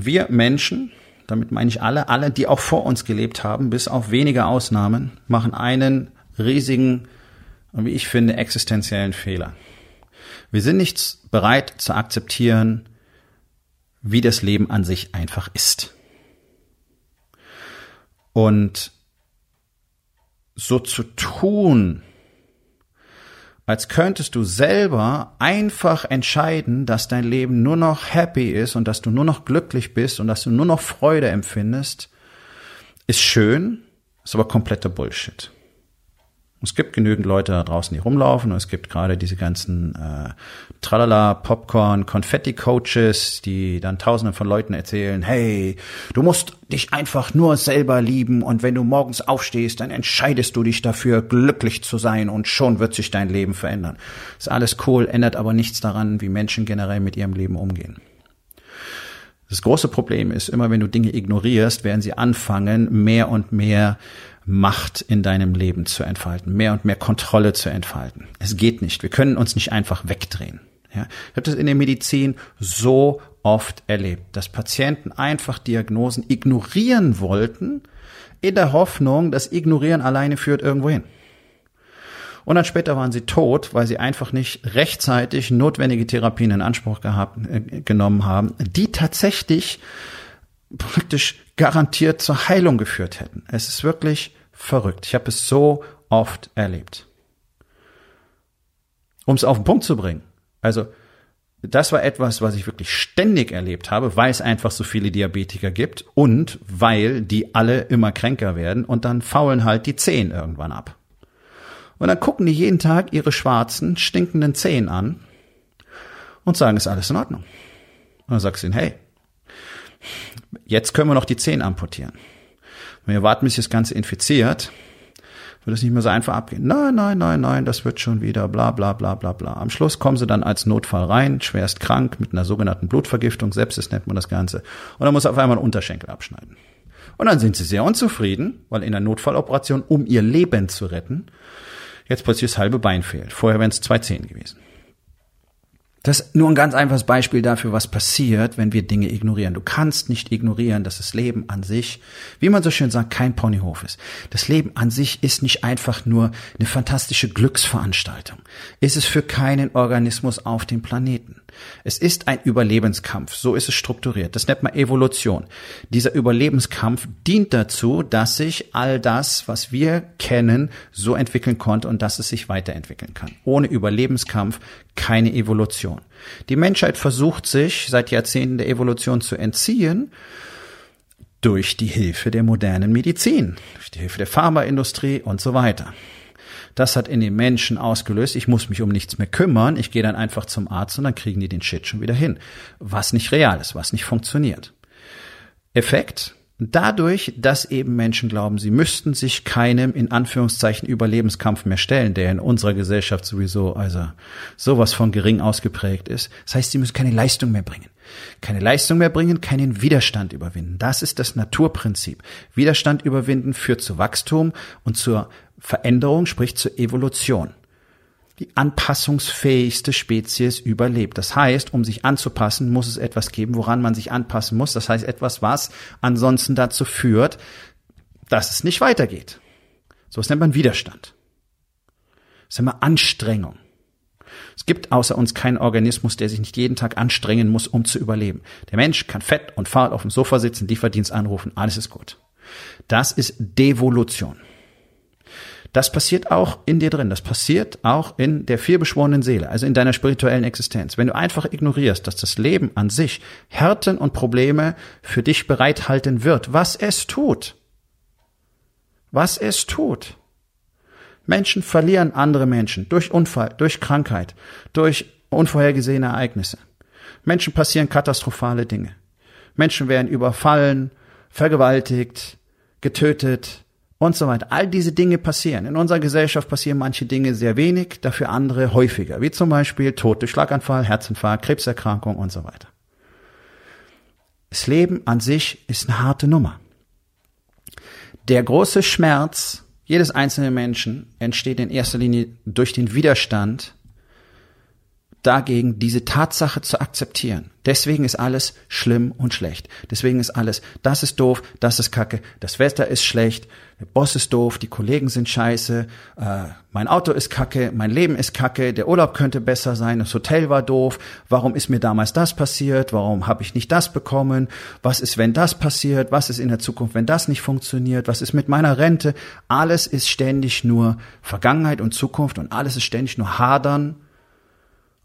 Wir Menschen, damit meine ich alle, alle, die auch vor uns gelebt haben, bis auf wenige Ausnahmen, machen einen riesigen, wie ich finde, existenziellen Fehler. Wir sind nicht bereit zu akzeptieren, wie das Leben an sich einfach ist. Und so zu tun, als könntest du selber einfach entscheiden, dass dein Leben nur noch happy ist und dass du nur noch glücklich bist und dass du nur noch Freude empfindest, ist schön, ist aber kompletter Bullshit. Es gibt genügend Leute da draußen, die rumlaufen und es gibt gerade diese ganzen äh, Tralala, Popcorn, Konfetti-Coaches, die dann tausenden von Leuten erzählen, hey, du musst dich einfach nur selber lieben und wenn du morgens aufstehst, dann entscheidest du dich dafür, glücklich zu sein und schon wird sich dein Leben verändern. Ist alles cool, ändert aber nichts daran, wie Menschen generell mit ihrem Leben umgehen. Das große Problem ist, immer wenn du Dinge ignorierst, werden sie anfangen, mehr und mehr Macht in deinem Leben zu entfalten, mehr und mehr Kontrolle zu entfalten. Es geht nicht. Wir können uns nicht einfach wegdrehen. Ja, ich habe das in der Medizin so oft erlebt, dass Patienten einfach Diagnosen ignorieren wollten, in der Hoffnung, dass Ignorieren alleine führt irgendwo hin. Und dann später waren sie tot, weil sie einfach nicht rechtzeitig notwendige Therapien in Anspruch gehabt, äh, genommen haben, die tatsächlich praktisch garantiert zur Heilung geführt hätten. Es ist wirklich verrückt. Ich habe es so oft erlebt. Um es auf den Punkt zu bringen. Also, das war etwas, was ich wirklich ständig erlebt habe, weil es einfach so viele Diabetiker gibt und weil die alle immer kränker werden und dann faulen halt die Zehen irgendwann ab. Und dann gucken die jeden Tag ihre schwarzen, stinkenden Zehen an und sagen, ist alles in Ordnung. Und dann sagst du ihnen, hey, jetzt können wir noch die Zehen amputieren. Wenn ihr warten, bis das Ganze infiziert, wird es nicht mehr so einfach abgehen. Nein, nein, nein, nein, das wird schon wieder, bla, bla, bla, bla, bla. Am Schluss kommen sie dann als Notfall rein, schwerst krank, mit einer sogenannten Blutvergiftung, Sepsis nennt man das Ganze. Und dann muss auf einmal ein Unterschenkel abschneiden. Und dann sind sie sehr unzufrieden, weil in der Notfalloperation, um ihr Leben zu retten, jetzt plötzlich das halbe Bein fehlt. Vorher wären es zwei Zehen gewesen. Das ist nur ein ganz einfaches Beispiel dafür, was passiert, wenn wir Dinge ignorieren. Du kannst nicht ignorieren, dass das Leben an sich, wie man so schön sagt, kein Ponyhof ist. Das Leben an sich ist nicht einfach nur eine fantastische Glücksveranstaltung. Ist es für keinen Organismus auf dem Planeten. Es ist ein Überlebenskampf. So ist es strukturiert. Das nennt man Evolution. Dieser Überlebenskampf dient dazu, dass sich all das, was wir kennen, so entwickeln konnte und dass es sich weiterentwickeln kann. Ohne Überlebenskampf keine Evolution. Die Menschheit versucht sich seit Jahrzehnten der Evolution zu entziehen durch die Hilfe der modernen Medizin, durch die Hilfe der Pharmaindustrie und so weiter. Das hat in den Menschen ausgelöst, ich muss mich um nichts mehr kümmern, ich gehe dann einfach zum Arzt und dann kriegen die den Shit schon wieder hin. Was nicht real ist, was nicht funktioniert. Effekt, Dadurch, dass eben Menschen glauben, sie müssten sich keinem in Anführungszeichen Überlebenskampf mehr stellen, der in unserer Gesellschaft sowieso also sowas von gering ausgeprägt ist. Das heißt, sie müssen keine Leistung mehr bringen. Keine Leistung mehr bringen, keinen Widerstand überwinden. Das ist das Naturprinzip. Widerstand überwinden führt zu Wachstum und zur Veränderung, sprich zur Evolution die anpassungsfähigste Spezies überlebt. Das heißt, um sich anzupassen, muss es etwas geben, woran man sich anpassen muss. Das heißt, etwas, was ansonsten dazu führt, dass es nicht weitergeht. So was nennt man Widerstand. Das nennt man Anstrengung. Es gibt außer uns keinen Organismus, der sich nicht jeden Tag anstrengen muss, um zu überleben. Der Mensch kann fett und faul auf dem Sofa sitzen, Lieferdienst anrufen, alles ist gut. Das ist Devolution. Das passiert auch in dir drin. Das passiert auch in der vielbeschworenen Seele, also in deiner spirituellen Existenz. Wenn du einfach ignorierst, dass das Leben an sich Härten und Probleme für dich bereithalten wird, was es tut. Was es tut. Menschen verlieren andere Menschen durch Unfall, durch Krankheit, durch unvorhergesehene Ereignisse. Menschen passieren katastrophale Dinge. Menschen werden überfallen, vergewaltigt, getötet und so weiter. All diese Dinge passieren. In unserer Gesellschaft passieren manche Dinge sehr wenig, dafür andere häufiger, wie zum Beispiel Tod durch Schlaganfall, Herzinfarkt, Krebserkrankung und so weiter. Das Leben an sich ist eine harte Nummer. Der große Schmerz jedes einzelnen Menschen entsteht in erster Linie durch den Widerstand dagegen, diese Tatsache zu akzeptieren. Deswegen ist alles schlimm und schlecht. Deswegen ist alles, das ist doof, das ist kacke, das Wetter ist schlecht, der Boss ist doof, die Kollegen sind scheiße, äh, mein Auto ist kacke, mein Leben ist kacke, der Urlaub könnte besser sein, das Hotel war doof, warum ist mir damals das passiert, warum habe ich nicht das bekommen, was ist, wenn das passiert, was ist in der Zukunft, wenn das nicht funktioniert, was ist mit meiner Rente, alles ist ständig nur Vergangenheit und Zukunft und alles ist ständig nur Hadern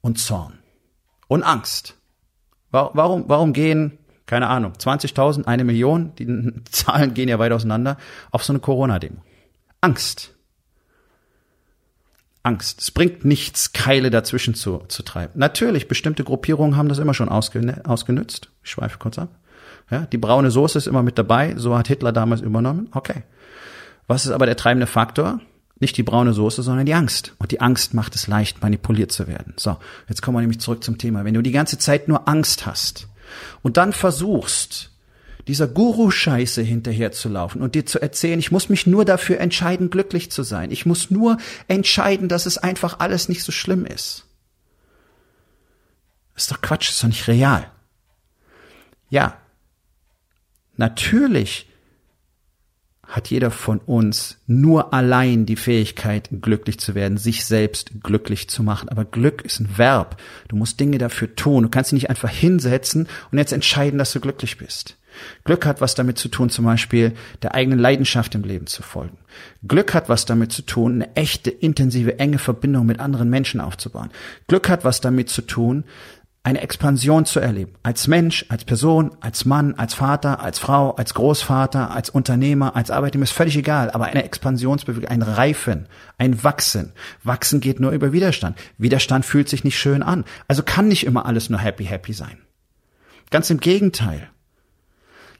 und Zorn und Angst. Warum, warum gehen, keine Ahnung, 20.000, eine Million, die Zahlen gehen ja weit auseinander, auf so eine Corona-Demo? Angst. Angst. Es bringt nichts, Keile dazwischen zu, zu treiben. Natürlich, bestimmte Gruppierungen haben das immer schon ausgenützt. Ich schweife kurz ab. Ja, die braune Soße ist immer mit dabei. So hat Hitler damals übernommen. Okay. Was ist aber der treibende Faktor? Nicht die braune Soße, sondern die Angst. Und die Angst macht es leicht, manipuliert zu werden. So, jetzt kommen wir nämlich zurück zum Thema. Wenn du die ganze Zeit nur Angst hast und dann versuchst, dieser Guru-Scheiße hinterherzulaufen und dir zu erzählen, ich muss mich nur dafür entscheiden, glücklich zu sein. Ich muss nur entscheiden, dass es einfach alles nicht so schlimm ist. Ist doch Quatsch, ist doch nicht real. Ja, natürlich hat jeder von uns nur allein die Fähigkeit, glücklich zu werden, sich selbst glücklich zu machen. Aber Glück ist ein Verb. Du musst Dinge dafür tun. Du kannst dich nicht einfach hinsetzen und jetzt entscheiden, dass du glücklich bist. Glück hat was damit zu tun, zum Beispiel der eigenen Leidenschaft im Leben zu folgen. Glück hat was damit zu tun, eine echte, intensive, enge Verbindung mit anderen Menschen aufzubauen. Glück hat was damit zu tun, eine Expansion zu erleben. Als Mensch, als Person, als Mann, als Vater, als Frau, als Großvater, als Unternehmer, als Arbeitnehmer, ist völlig egal. Aber eine Expansionsbewegung, ein Reifen, ein Wachsen. Wachsen geht nur über Widerstand. Widerstand fühlt sich nicht schön an. Also kann nicht immer alles nur happy, happy sein. Ganz im Gegenteil.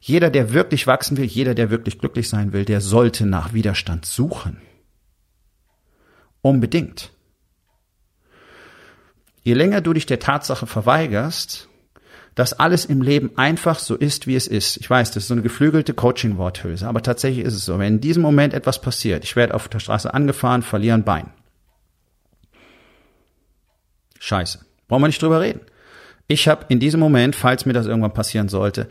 Jeder, der wirklich wachsen will, jeder, der wirklich glücklich sein will, der sollte nach Widerstand suchen. Unbedingt. Je länger du dich der Tatsache verweigerst, dass alles im Leben einfach so ist, wie es ist. Ich weiß, das ist so eine geflügelte Coaching-Worthülse, aber tatsächlich ist es so. Wenn in diesem Moment etwas passiert, ich werde auf der Straße angefahren, verliere ein Bein. Scheiße. Brauchen wir nicht drüber reden. Ich habe in diesem Moment, falls mir das irgendwann passieren sollte,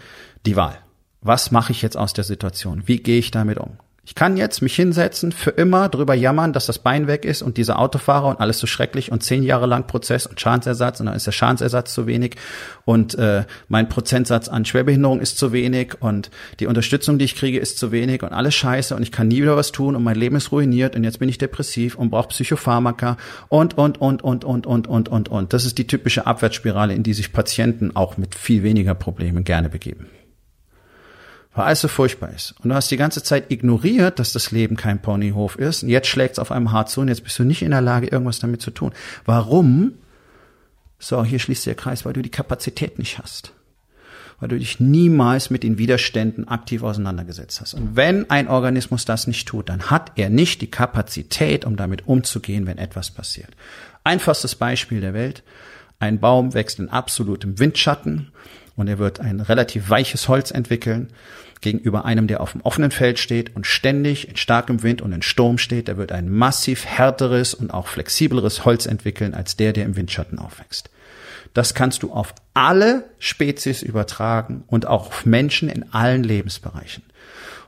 die Wahl. Was mache ich jetzt aus der Situation? Wie gehe ich damit um? Ich kann jetzt mich hinsetzen, für immer drüber jammern, dass das Bein weg ist und dieser Autofahrer und alles so schrecklich und zehn Jahre lang Prozess und Schadensersatz und dann ist der Schadensersatz zu wenig und äh, mein Prozentsatz an Schwerbehinderung ist zu wenig und die Unterstützung, die ich kriege, ist zu wenig und alles scheiße und ich kann nie wieder was tun und mein Leben ist ruiniert und jetzt bin ich depressiv und brauche Psychopharmaka und, und, und, und, und, und, und, und, und. Das ist die typische Abwärtsspirale, in die sich Patienten auch mit viel weniger Problemen gerne begeben weil alles so furchtbar ist. Und du hast die ganze Zeit ignoriert, dass das Leben kein Ponyhof ist. Und jetzt schlägt es auf einem hart zu und jetzt bist du nicht in der Lage, irgendwas damit zu tun. Warum? So, hier schließt der Kreis, weil du die Kapazität nicht hast. Weil du dich niemals mit den Widerständen aktiv auseinandergesetzt hast. Und wenn ein Organismus das nicht tut, dann hat er nicht die Kapazität, um damit umzugehen, wenn etwas passiert. Einfachstes Beispiel der Welt. Ein Baum wächst in absolutem Windschatten und er wird ein relativ weiches Holz entwickeln gegenüber einem, der auf dem offenen Feld steht und ständig in starkem Wind und in Sturm steht, der wird ein massiv härteres und auch flexibleres Holz entwickeln als der, der im Windschatten aufwächst. Das kannst du auf alle Spezies übertragen und auch auf Menschen in allen Lebensbereichen.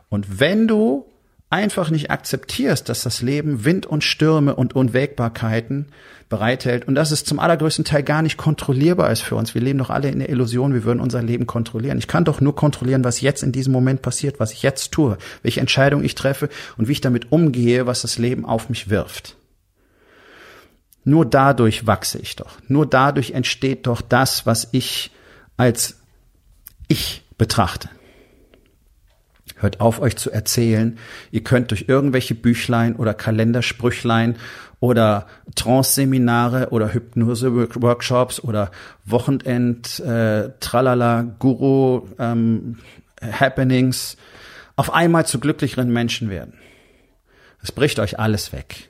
Und wenn du einfach nicht akzeptierst, dass das Leben Wind und Stürme und Unwägbarkeiten bereithält und dass es zum allergrößten Teil gar nicht kontrollierbar ist für uns. Wir leben doch alle in der Illusion, wir würden unser Leben kontrollieren. Ich kann doch nur kontrollieren, was jetzt in diesem Moment passiert, was ich jetzt tue, welche Entscheidung ich treffe und wie ich damit umgehe, was das Leben auf mich wirft. Nur dadurch wachse ich doch. Nur dadurch entsteht doch das, was ich als ich betrachte. Hört auf, euch zu erzählen. Ihr könnt durch irgendwelche Büchlein oder Kalendersprüchlein oder Trance-Seminare oder Hypnose-Workshops oder Wochenend, äh, Tralala, Guru, ähm, Happenings auf einmal zu glücklicheren Menschen werden. Es bricht euch alles weg.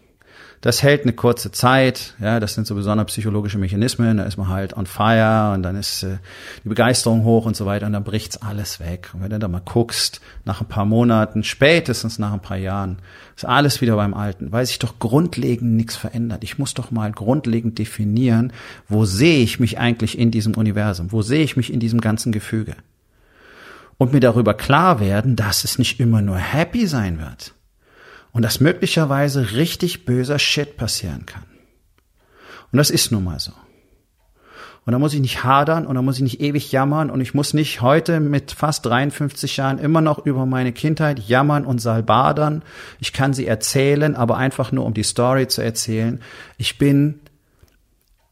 Das hält eine kurze Zeit, ja, das sind so besondere psychologische Mechanismen, da ist man halt on fire und dann ist äh, die Begeisterung hoch und so weiter und dann bricht's alles weg. Und wenn du da mal guckst, nach ein paar Monaten, spätestens nach ein paar Jahren, ist alles wieder beim Alten, weil sich doch grundlegend nichts verändert. Ich muss doch mal grundlegend definieren, wo sehe ich mich eigentlich in diesem Universum, wo sehe ich mich in diesem ganzen Gefüge. Und mir darüber klar werden, dass es nicht immer nur happy sein wird und dass möglicherweise richtig böser Shit passieren kann. Und das ist nun mal so. Und da muss ich nicht hadern und da muss ich nicht ewig jammern und ich muss nicht heute mit fast 53 Jahren immer noch über meine Kindheit jammern und salbadern. Ich kann sie erzählen, aber einfach nur um die Story zu erzählen. Ich bin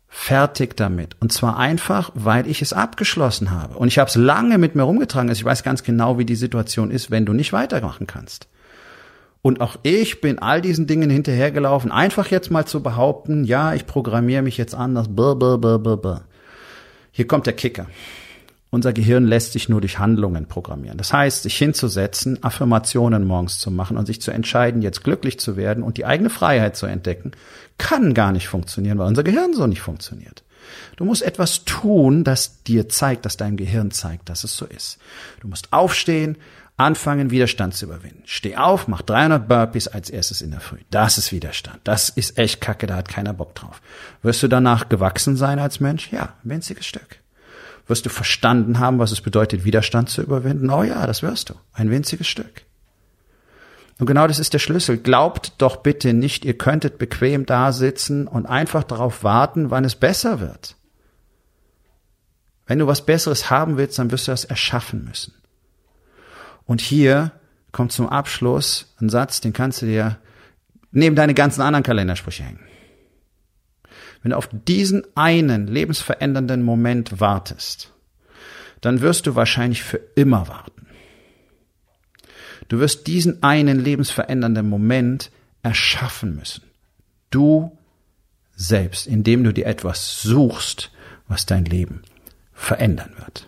fertig damit. Und zwar einfach, weil ich es abgeschlossen habe. Und ich habe es lange mit mir rumgetragen. Also ich weiß ganz genau, wie die Situation ist, wenn du nicht weitermachen kannst. Und auch ich bin all diesen Dingen hinterhergelaufen, einfach jetzt mal zu behaupten, ja, ich programmiere mich jetzt anders. Hier kommt der Kicker. Unser Gehirn lässt sich nur durch Handlungen programmieren. Das heißt, sich hinzusetzen, Affirmationen morgens zu machen und sich zu entscheiden, jetzt glücklich zu werden und die eigene Freiheit zu entdecken, kann gar nicht funktionieren, weil unser Gehirn so nicht funktioniert. Du musst etwas tun, das dir zeigt, dass dein Gehirn zeigt, dass es so ist. Du musst aufstehen, Anfangen, Widerstand zu überwinden. Steh auf, mach 300 Burpees als erstes in der Früh. Das ist Widerstand. Das ist echt Kacke, da hat keiner Bock drauf. Wirst du danach gewachsen sein als Mensch? Ja, winziges Stück. Wirst du verstanden haben, was es bedeutet, Widerstand zu überwinden? Oh ja, das wirst du. Ein winziges Stück. Und genau das ist der Schlüssel. Glaubt doch bitte nicht, ihr könntet bequem da sitzen und einfach darauf warten, wann es besser wird. Wenn du was Besseres haben willst, dann wirst du das erschaffen müssen. Und hier kommt zum Abschluss ein Satz, den kannst du dir neben deine ganzen anderen Kalendersprüche hängen. Wenn du auf diesen einen lebensverändernden Moment wartest, dann wirst du wahrscheinlich für immer warten. Du wirst diesen einen lebensverändernden Moment erschaffen müssen. Du selbst, indem du dir etwas suchst, was dein Leben verändern wird.